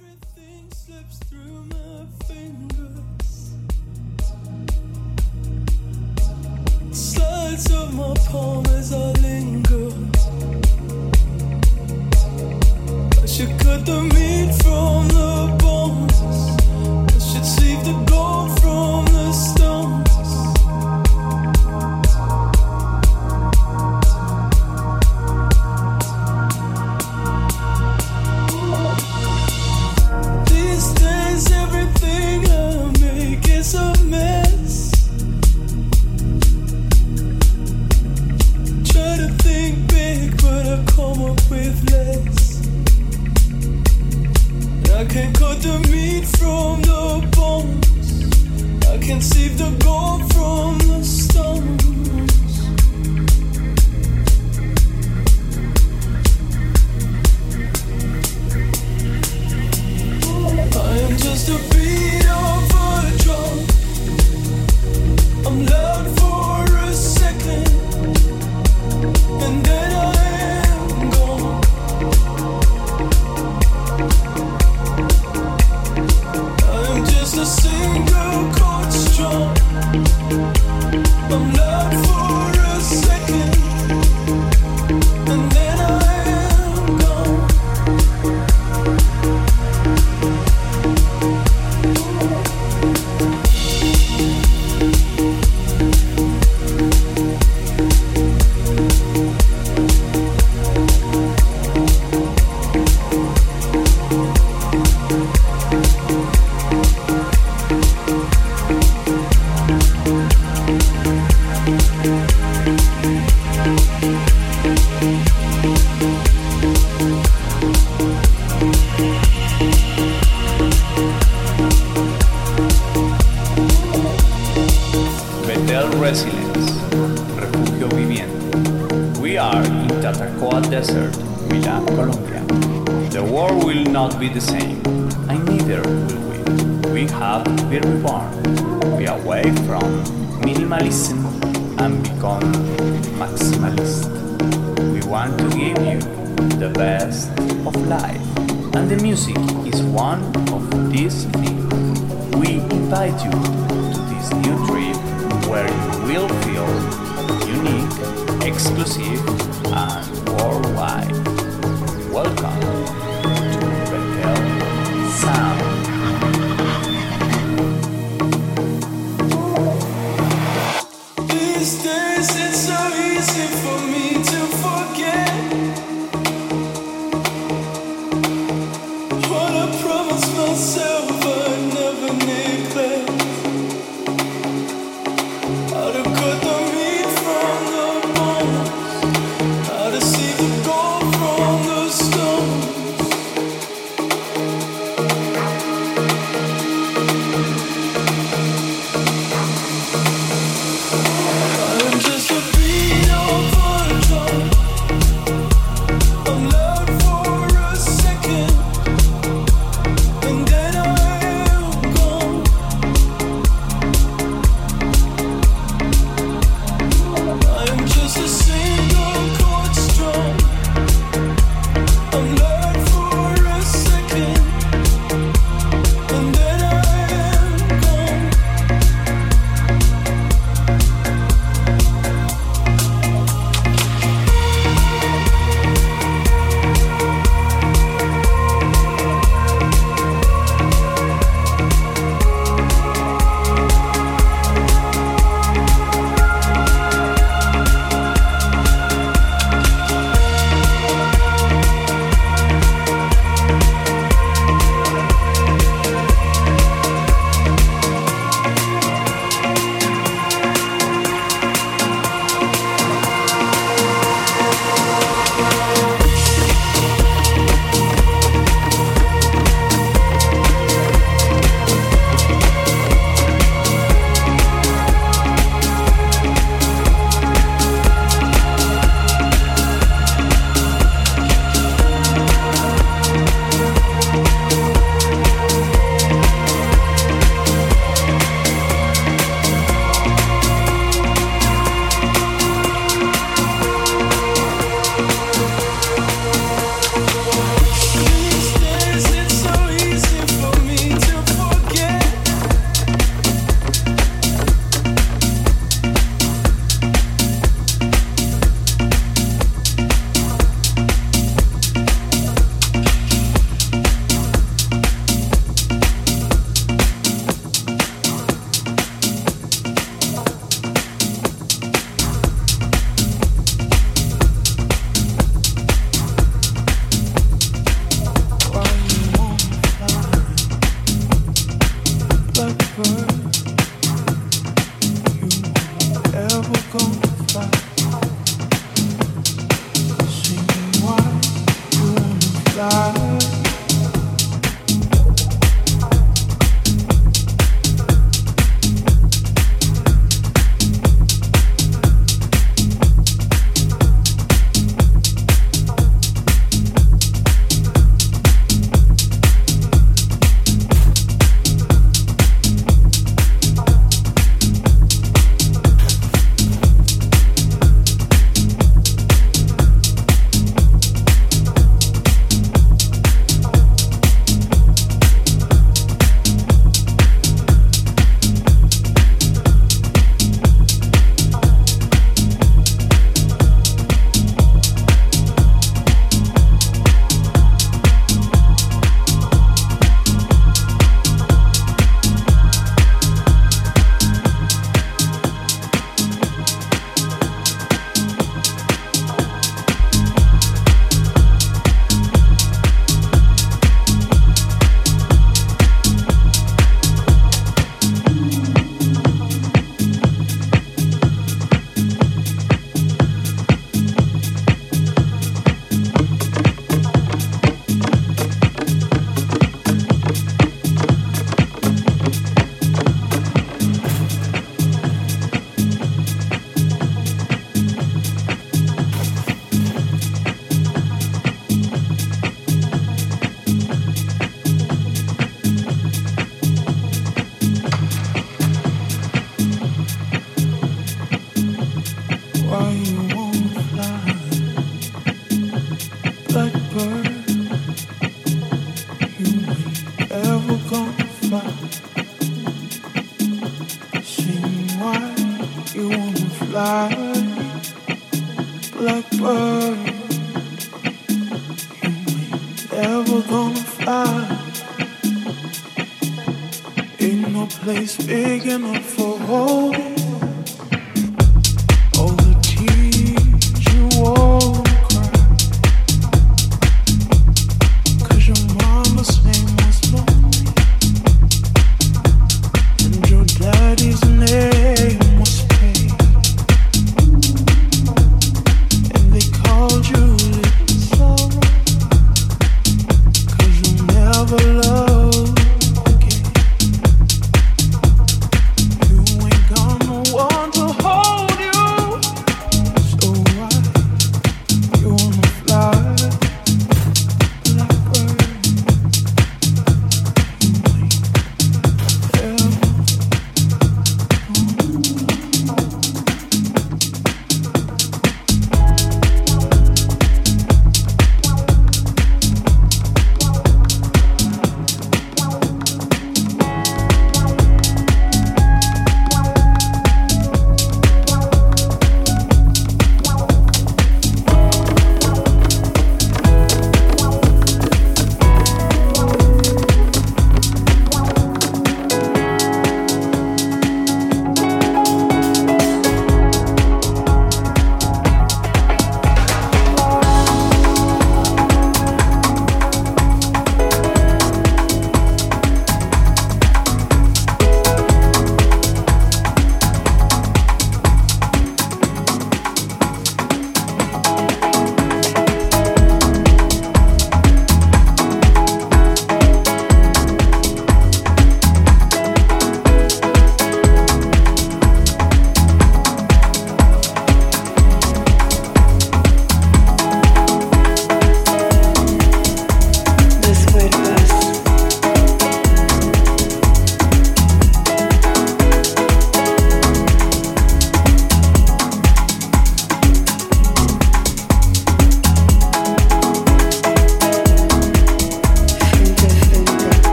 Everything slips through my fingers. Slides of my palm as I linger. I should cut the meat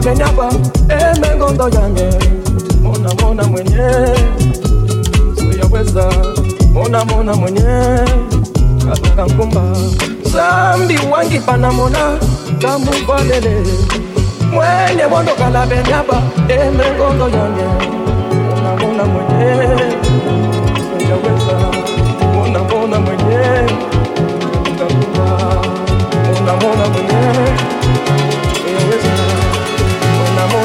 amenyapa emengondo yange mona mona mwenye siyaweza mona mona mwenye katoka nkumba zambi wangi panamona tamuvalele mwenye bondokala benyapa emengondo yange mona mona mwenye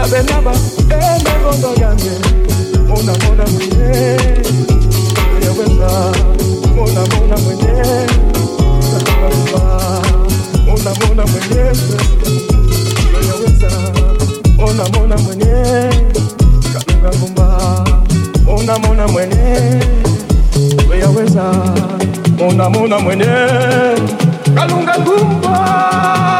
Bala benaba, Mona mona mwenye Yeweza, mona mona mwenye Sakaramba, mona mona mona mwenye Kalinga kumba, mona mona mwenye mona Kalunga kumba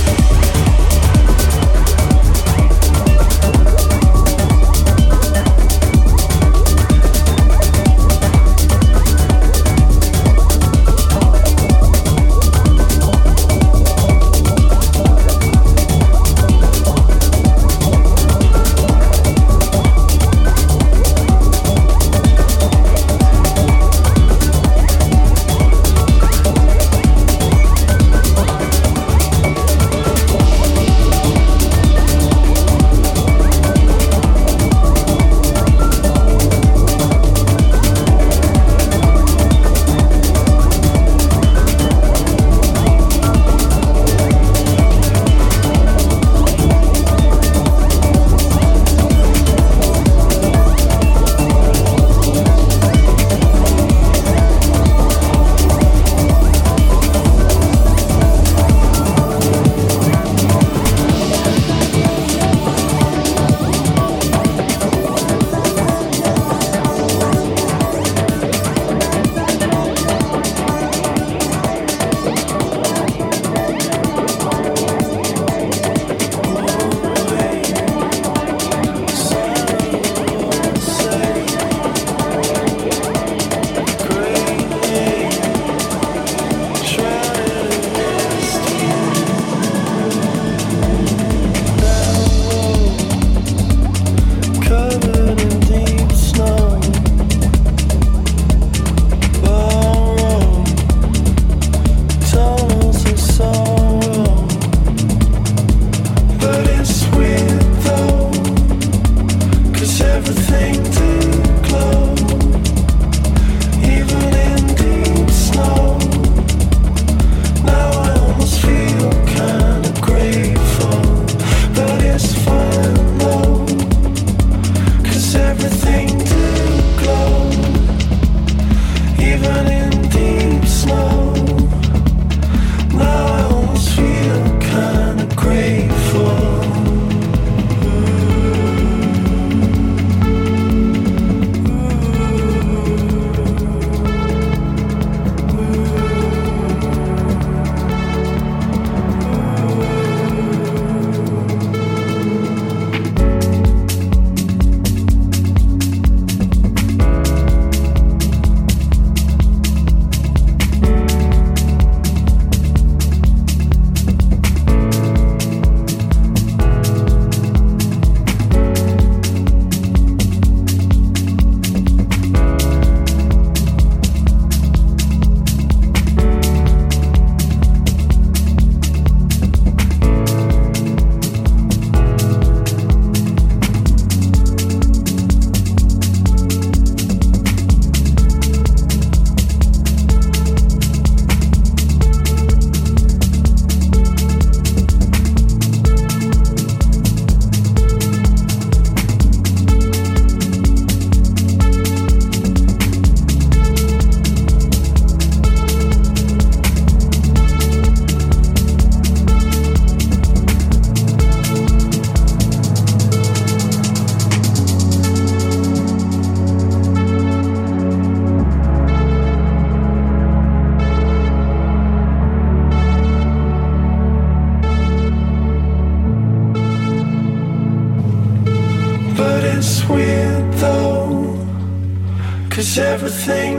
everything